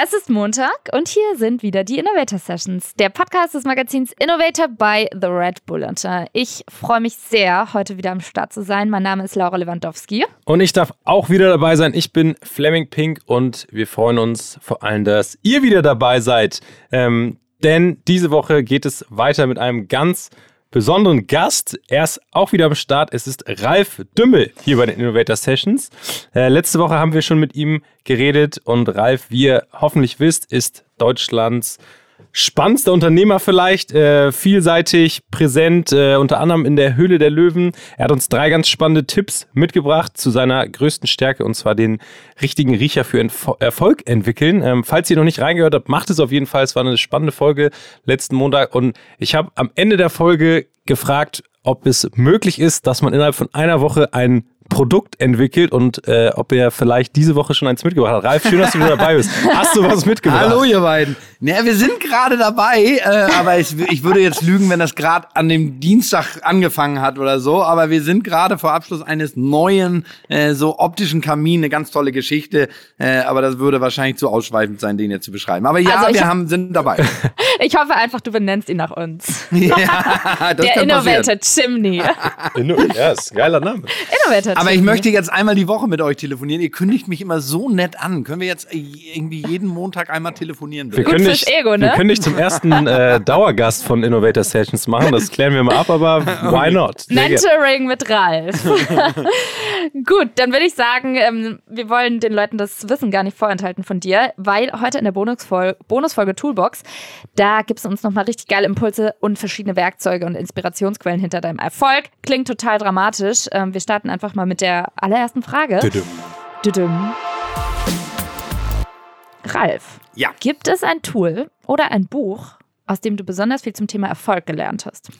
Es ist Montag und hier sind wieder die Innovator Sessions, der Podcast des Magazins Innovator bei The Red Bulletin. Ich freue mich sehr, heute wieder am Start zu sein. Mein Name ist Laura Lewandowski. Und ich darf auch wieder dabei sein. Ich bin Fleming Pink und wir freuen uns vor allem, dass ihr wieder dabei seid. Ähm, denn diese Woche geht es weiter mit einem ganz besonderen Gast. Er ist auch wieder am Start. Es ist Ralf Dümmel hier bei den Innovator Sessions. Äh, letzte Woche haben wir schon mit ihm geredet und Ralf, wie ihr hoffentlich wisst, ist Deutschlands spannendster Unternehmer vielleicht, äh, vielseitig präsent, äh, unter anderem in der Höhle der Löwen. Er hat uns drei ganz spannende Tipps mitgebracht zu seiner größten Stärke und zwar den richtigen Riecher für Erfolg entwickeln. Ähm, falls ihr noch nicht reingehört habt, macht es auf jeden Fall. Es war eine spannende Folge letzten Montag und ich habe am Ende der Folge gefragt, ob es möglich ist, dass man innerhalb von einer Woche ein Produkt entwickelt und äh, ob er vielleicht diese Woche schon eins mitgebracht hat. Ralf, schön, dass du wieder dabei bist. Hast du was mitgebracht? Hallo, ihr beiden. Naja, wir sind gerade dabei, äh, aber ich, ich würde jetzt lügen, wenn das gerade an dem Dienstag angefangen hat oder so. Aber wir sind gerade vor Abschluss eines neuen, äh, so optischen Kamin, eine ganz tolle Geschichte. Äh, aber das würde wahrscheinlich zu ausschweifend sein, den jetzt zu beschreiben. Aber ja, also wir haben, sind dabei. ich hoffe einfach, du benennst ihn nach uns. ja, das Der Innovator passieren. Chimney. ja, ist ein geiler Name. Innovator Aber ich möchte jetzt einmal die Woche mit euch telefonieren. Ihr kündigt mich immer so nett an. Können wir jetzt irgendwie jeden Montag einmal telefonieren? Wir können, dich, Ego, ne? wir können dich zum ersten äh, Dauergast von Innovator Sessions machen. Das klären wir mal ab, aber why not? Mentoring mit Ralf. Gut, dann würde ich sagen, ähm, wir wollen den Leuten das Wissen gar nicht vorenthalten von dir, weil heute in der Bonusfolge, Bonusfolge Toolbox, da gibt es uns nochmal richtig geile Impulse und verschiedene Werkzeuge und Inspirationsquellen hinter deinem Erfolg. Klingt total dramatisch. Ähm, wir starten einfach mal mit der allerersten Frage. Düdüm. Düdüm. Ralf, Ja. gibt es ein Tool oder ein Buch, aus dem du besonders viel zum Thema Erfolg gelernt hast?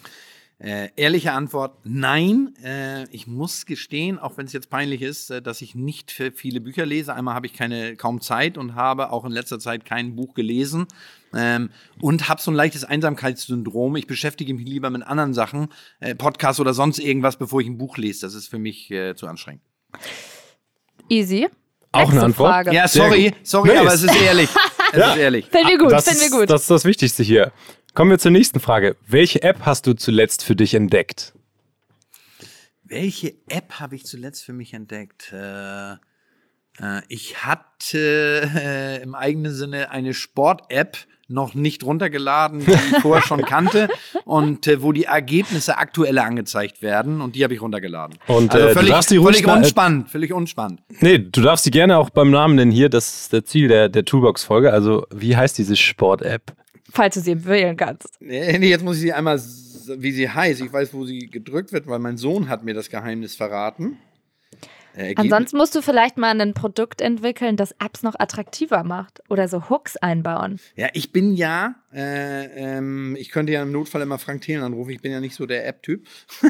Äh, ehrliche Antwort, nein. Äh, ich muss gestehen, auch wenn es jetzt peinlich ist, äh, dass ich nicht für viele Bücher lese. Einmal habe ich keine kaum Zeit und habe auch in letzter Zeit kein Buch gelesen. Ähm, und habe so ein leichtes Einsamkeitssyndrom. Ich beschäftige mich lieber mit anderen Sachen, äh, Podcasts oder sonst irgendwas, bevor ich ein Buch lese. Das ist für mich äh, zu anstrengend. Easy. Auch eine Nächste Antwort? Frage. Ja, sorry, gut. sorry, Nee, aber ist- es ist ehrlich. Es Ja. ist ehrlich. Finden wir gut, das finden wir ist, gut. Das ist das Wichtigste hier. Kommen wir zur nächsten Frage. Welche App hast du zuletzt für dich entdeckt? Welche App habe ich zuletzt für mich entdeckt? Äh, äh, ich hatte äh, im eigenen Sinne eine Sport-App noch nicht runtergeladen, die ich vorher schon kannte und äh, wo die Ergebnisse aktuelle angezeigt werden und die habe ich runtergeladen. Und, also äh, du völlig, darfst die völlig unspannend, völlig unspannend. Nee, du darfst sie gerne auch beim Namen nennen hier. Das ist der Ziel der, der Toolbox-Folge. Also, wie heißt diese Sport-App? Falls du sie wählen kannst. Nee, jetzt muss ich sie einmal, wie sie heißt. Ich weiß, wo sie gedrückt wird, weil mein Sohn hat mir das Geheimnis verraten. Ergebnis- Ansonsten musst du vielleicht mal ein Produkt entwickeln, das Apps noch attraktiver macht oder so Hooks einbauen. Ja, ich bin ja, äh, ähm, ich könnte ja im Notfall immer Frank Thelen anrufen, ich bin ja nicht so der App-Typ.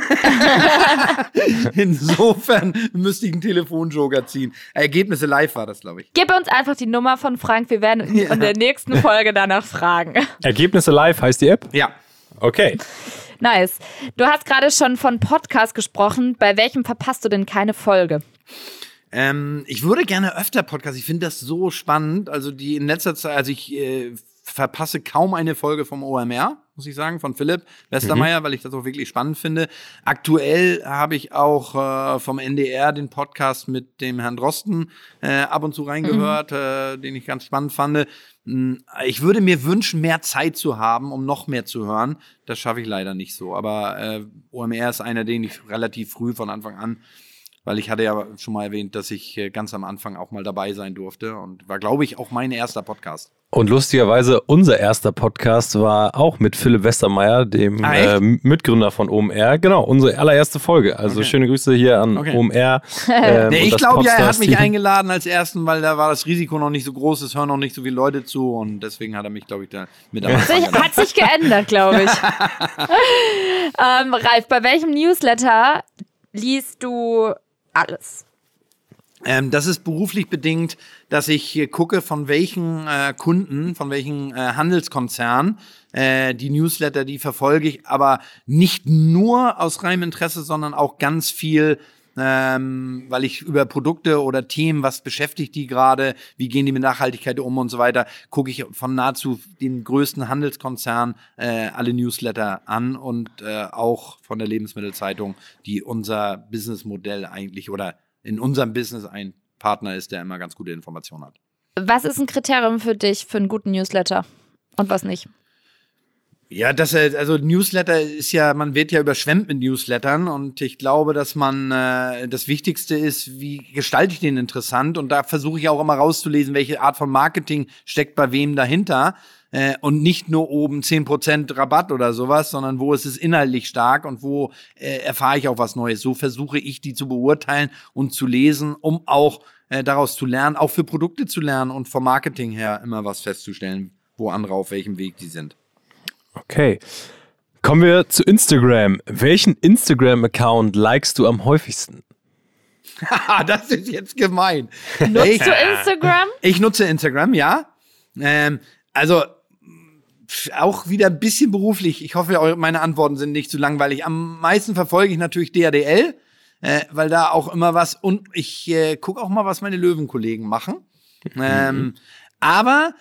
Insofern müsste ich einen Telefonjoker ziehen. Ergebnisse live war das, glaube ich. Gib uns einfach die Nummer von Frank. Wir werden Ja. in der nächsten Folge danach fragen. Ergebnisse live heißt die App? Ja. Okay. Nice. Du hast gerade schon von Podcast gesprochen. Bei welchem verpasst du denn keine Folge? Ähm, ich würde gerne öfter Podcast. Ich finde das so spannend. Also die in letzter Zeit, also ich äh, verpasse kaum eine Folge vom OMR, muss ich sagen, von Philipp Westermeier, weil ich das auch wirklich spannend finde. Aktuell habe ich auch äh, vom NDR den Podcast mit dem Herrn Drosten äh, ab und zu reingehört, äh, den ich ganz spannend fand. Mm, Ich würde mir wünschen, mehr Zeit zu haben, um noch mehr zu hören. Das schaffe ich leider nicht so. Aber äh, OMR ist einer, den ich relativ früh von Anfang an weil ich hatte ja schon mal erwähnt, dass ich äh, ganz am Anfang auch mal dabei sein durfte und war, glaube ich, auch mein erster Podcast. Und lustigerweise, unser erster Podcast war auch mit Philipp Westermeier, dem Ah, äh, Mitgründer von OMR. Genau, unsere allererste Folge. Also Okay. schöne Grüße hier an Okay. OMR. ähm, Nee, ich glaube ja, er hat mich eingeladen als ersten, weil da war das Risiko noch nicht so groß, es hören noch nicht so viele Leute zu und deswegen hat er mich, glaube ich, da mit am hat sich geändert, glaube ich. ähm, Ralf, bei welchem Newsletter liest du alles? Ähm, das ist beruflich bedingt, dass ich gucke, von welchen äh, Kunden, von welchen äh, Handelskonzernen äh, die Newsletter, die verfolge ich, aber nicht nur aus reinem Interesse, sondern auch ganz viel ähm, weil ich über Produkte oder Themen, was beschäftigt die gerade, wie gehen die mit Nachhaltigkeit um und so weiter, gucke ich von nahezu den größten Handelskonzernen äh, alle Newsletter an und äh, auch von der Lebensmittelzeitung, die unser Businessmodell eigentlich oder in unserem Business ein Partner ist, der immer ganz gute Informationen hat. Was ist ein Kriterium für dich für einen guten Newsletter und was nicht? Ja, das also Newsletter ist ja, man wird ja überschwemmt mit Newslettern und ich glaube, dass man äh, das Wichtigste ist, wie gestalte ich den interessant und da versuche ich auch immer rauszulesen, welche Art von Marketing steckt bei wem dahinter äh, und nicht nur oben zehn Prozent Rabatt oder sowas, sondern wo ist es inhaltlich stark und wo äh, erfahre ich auch was Neues. So versuche ich die zu beurteilen und zu lesen, um auch äh, daraus zu lernen, auch für Produkte zu lernen und vom Marketing her immer was festzustellen, wo andere auf welchem Weg die sind. Okay. Kommen wir zu Instagram. Welchen Instagram-Account likest du am häufigsten? das ist jetzt gemein. Nutzt ich, du Instagram? Ich nutze Instagram, ja. Ähm, also auch wieder ein bisschen beruflich. Ich hoffe, meine Antworten sind nicht zu langweilig. Am meisten verfolge ich natürlich DRDL, äh, weil da auch immer was und ich äh, gucke auch mal, was meine Löwenkollegen machen. Mhm. Ähm, aber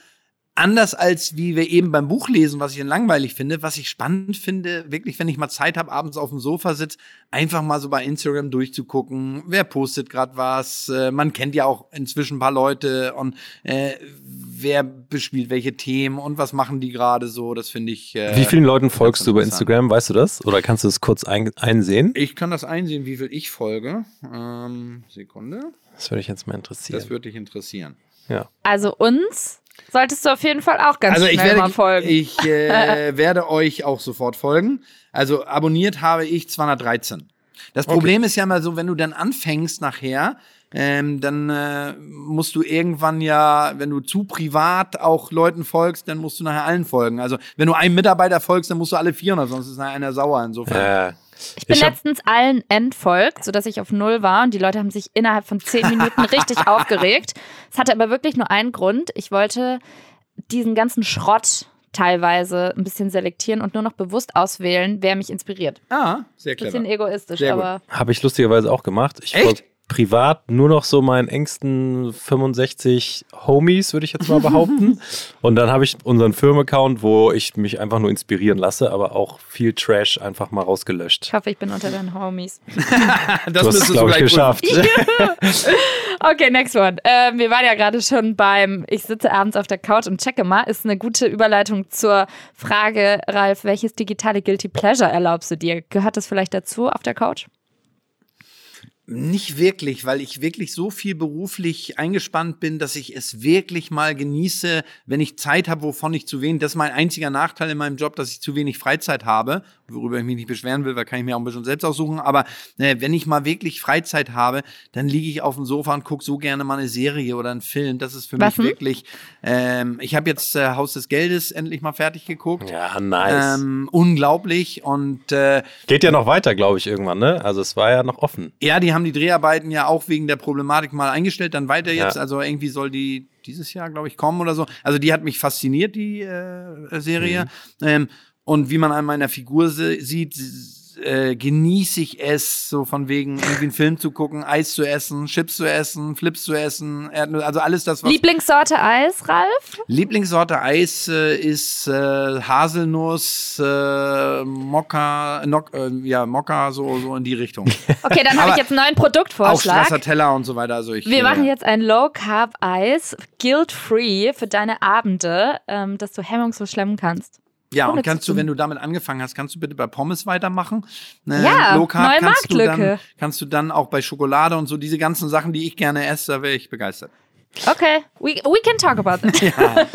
anders als wie wir eben beim Buch lesen, was ich dann langweilig finde, was ich spannend finde, wirklich, wenn ich mal Zeit habe, abends auf dem Sofa sitze, einfach mal so bei Instagram durchzugucken, wer postet gerade was. Äh, man kennt ja auch inzwischen ein paar Leute und äh, wer bespielt welche Themen und was machen die gerade so. Das finde ich. Äh, wie vielen Leuten folgst du bei Instagram? Weißt du das? Oder kannst du es kurz ein einsehen? Ich kann das einsehen, wie viel ich folge. Ähm, Sekunde. Das würde ich jetzt mal interessieren. Das würde dich interessieren. Ja. Also uns Solltest du auf jeden Fall auch ganz also schnell werde, mal folgen. Ich äh, werde euch auch sofort folgen. Also abonniert habe ich 213. Das Problem okay. ist ja mal so, wenn du dann anfängst nachher, ähm, dann äh, musst du irgendwann ja, wenn du zu privat auch Leuten folgst, dann musst du nachher allen folgen. Also wenn du einem Mitarbeiter folgst, dann musst du alle 400, sonst ist nachher einer sauer insofern. Äh. Ich bin ich letztens allen entfolgt, sodass ich auf Null war und die Leute haben sich innerhalb von zehn Minuten richtig aufgeregt. Es hatte aber wirklich nur einen Grund. Ich wollte diesen ganzen Schrott teilweise ein bisschen selektieren und nur noch bewusst auswählen, wer mich inspiriert. Ah, sehr clever. Bisschen egoistisch, sehr aber. Habe ich lustigerweise auch gemacht. Ich Echt? Privat nur noch so meinen engsten 65 Homies, würde ich jetzt mal behaupten. und dann habe ich unseren Firmenaccount, wo ich mich einfach nur inspirieren lasse, aber auch viel Trash einfach mal rausgelöscht. Ich hoffe, ich bin unter deinen Homies. das du hast es, glaube ich, geschafft. okay, next one. Äh, wir waren ja gerade schon beim Ich sitze abends auf der Couch und checke mal. Ist eine gute Überleitung zur Frage, Ralf, welches digitale Guilty Pleasure erlaubst du dir? Gehört das vielleicht dazu auf der Couch? Nicht wirklich, weil ich wirklich so viel beruflich eingespannt bin, dass ich es wirklich mal genieße, wenn ich Zeit habe, wovon ich zu wenig. Das ist mein einziger Nachteil in meinem Job, dass ich zu wenig Freizeit habe, worüber ich mich nicht beschweren will, weil kann ich mir auch ein bisschen selbst aussuchen. Aber äh, wenn ich mal wirklich Freizeit habe, dann liege ich auf dem Sofa und gucke so gerne mal eine Serie oder einen Film. Das ist für Was mich denn? wirklich. Ähm, ich habe jetzt äh, Haus des Geldes endlich mal fertig geguckt. Ja, nice. Ähm, unglaublich und äh, geht ja noch weiter, glaube ich, irgendwann. Ne? Also es war ja noch offen. Ja, die haben die Dreharbeiten ja auch wegen der Problematik mal eingestellt, dann weiter jetzt. Ja. Also irgendwie soll die dieses Jahr, glaube ich, kommen oder so. Also die hat mich fasziniert, die äh, Serie. Mhm. Ähm, und wie man an meiner Figur sieht, äh, genieße ich es, so von wegen irgendwie einen Film zu gucken, Eis zu essen, Chips zu essen, Flips zu essen, also alles das, was. Lieblingssorte Eis, Ralf? Lieblingssorte Eis äh, ist äh, Haselnuss, äh, Mokka, Nock, äh, ja, Mokka, so, so in die Richtung. Okay, dann habe ich jetzt einen neuen Produktvorschlag. Auch Stracciatella und so weiter. Also ich, Wir machen jetzt ein Low-Carb-Eis, guilt-free für deine Abende, ähm, dass du hemmungslos schlemmen kannst. Ja, und kannst du, wenn du damit angefangen hast, kannst du bitte bei Pommes weitermachen? Äh, ja, Low Carb neue kannst du, dann, kannst du dann auch bei Schokolade und so diese ganzen Sachen, die ich gerne esse, da wäre ich begeistert. Okay, we, we can talk about that. ja.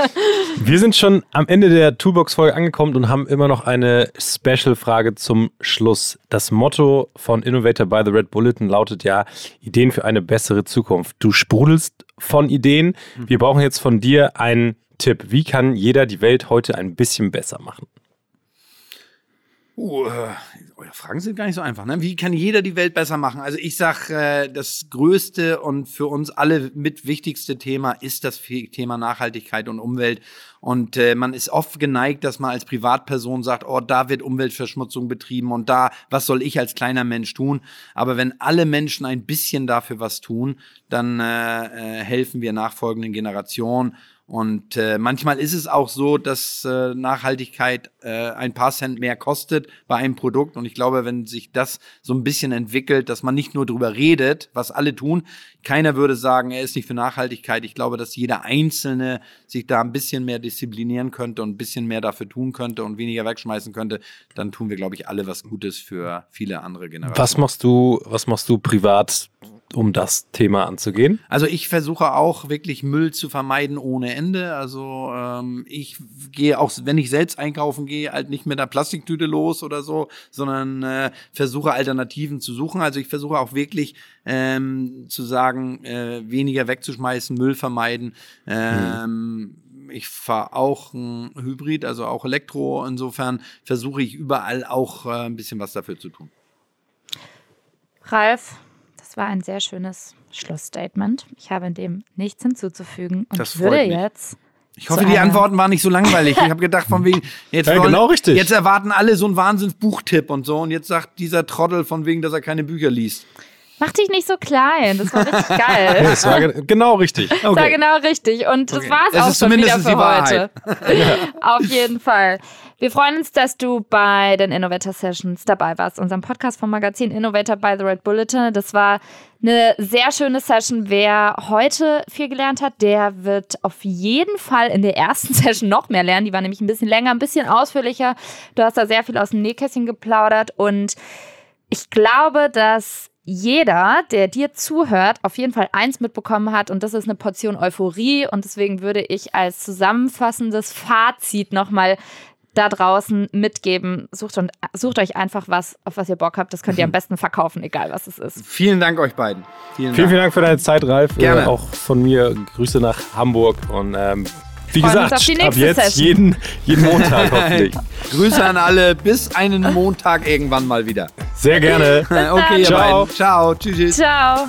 Wir sind schon am Ende der Toolbox-Folge angekommen und haben immer noch eine Special-Frage zum Schluss. Das Motto von Innovator by the Red Bulletin lautet ja: Ideen für eine bessere Zukunft. Du sprudelst von Ideen. Wir brauchen jetzt von dir einen Tipp. Wie kann jeder die Welt heute ein bisschen besser machen? Uh, Oh ja, Fragen sind gar nicht so einfach. Ne? Wie kann jeder die Welt besser machen? Also ich sag, äh, das größte und für uns alle mit wichtigste Thema ist das Thema Nachhaltigkeit und Umwelt. Und äh, man ist oft geneigt, dass man als Privatperson sagt, oh, da wird Umweltverschmutzung betrieben und da, was soll ich als kleiner Mensch tun? Aber wenn alle Menschen ein bisschen dafür was tun, dann äh, äh, helfen wir nachfolgenden Generationen. Und äh, manchmal ist es auch so, dass äh, Nachhaltigkeit äh, ein paar Cent mehr kostet bei einem Produkt. Und ich glaube, wenn sich das so ein bisschen entwickelt, dass man nicht nur drüber redet, was alle tun, keiner würde sagen, er ist nicht für Nachhaltigkeit. Ich glaube, dass jeder Einzelne sich da ein bisschen mehr disziplinieren könnte und ein bisschen mehr dafür tun könnte und weniger wegschmeißen könnte. Dann tun wir, glaube ich, alle was Gutes für viele andere Generationen. Was machst du, was machst du privat um das Thema anzugehen? Also ich versuche auch wirklich Müll zu vermeiden ohne Ende. Also ähm, ich gehe auch, wenn ich selbst einkaufen gehe, halt nicht mit einer Plastiktüte los oder so, sondern äh, versuche Alternativen zu suchen. Also ich versuche auch wirklich ähm, zu sagen, äh, weniger wegzuschmeißen, Müll vermeiden. Ähm, hm ich fahre auch ein Hybrid, also auch Elektro. Insofern versuche ich überall auch äh, ein bisschen was dafür zu tun. Ralf, das war ein sehr schönes Schlussstatement. Ich habe in dem nichts hinzuzufügen und das würde mich. jetzt. Ich hoffe, die Antworten waren nicht so langweilig. Ich habe gedacht, von wegen, jetzt, Ja, wollen, genau richtig. jetzt erwarten alle so einen Wahnsinns-Buchtipp und so. Und jetzt sagt dieser Trottel von wegen, dass er keine Bücher liest. Mach dich nicht so klein. Das war richtig geil. Das war ge- genau richtig. Das war genau richtig. Und das Okay. war's Es auch schon wieder für heute. Auf jeden Fall. Wir freuen uns, dass du bei den Innovator Sessions dabei warst, unserem Podcast vom Magazin Innovator by the Red Bulletin. Das war eine sehr schöne Session. Wer heute viel gelernt hat, der wird auf jeden Fall in der ersten Session noch mehr lernen. Die war nämlich ein bisschen länger, ein bisschen ausführlicher. Du hast da sehr viel aus dem Nähkästchen geplaudert und ich glaube, dass jeder, der dir zuhört, auf jeden Fall eins mitbekommen hat und das ist eine Portion Euphorie und deswegen würde ich als zusammenfassendes Fazit nochmal da draußen mitgeben. Sucht, und, sucht euch einfach was, auf was ihr Bock habt. Das könnt ihr am besten verkaufen, egal was es ist. Vielen Dank euch beiden. Vielen, Vielen, Dank. vielen Dank für deine Zeit, Ralf. Gerne. Äh, auch von mir Grüße nach Hamburg und ähm, wie Freuen gesagt, auf die ab nächste jetzt Session. jeden, jeden Montag hoffentlich. Grüße an alle. Bis einen Montag irgendwann mal wieder. Sehr gerne. Okay, ihr Ciao. beiden. Ciao. Tschüss. tschüss. Ciao.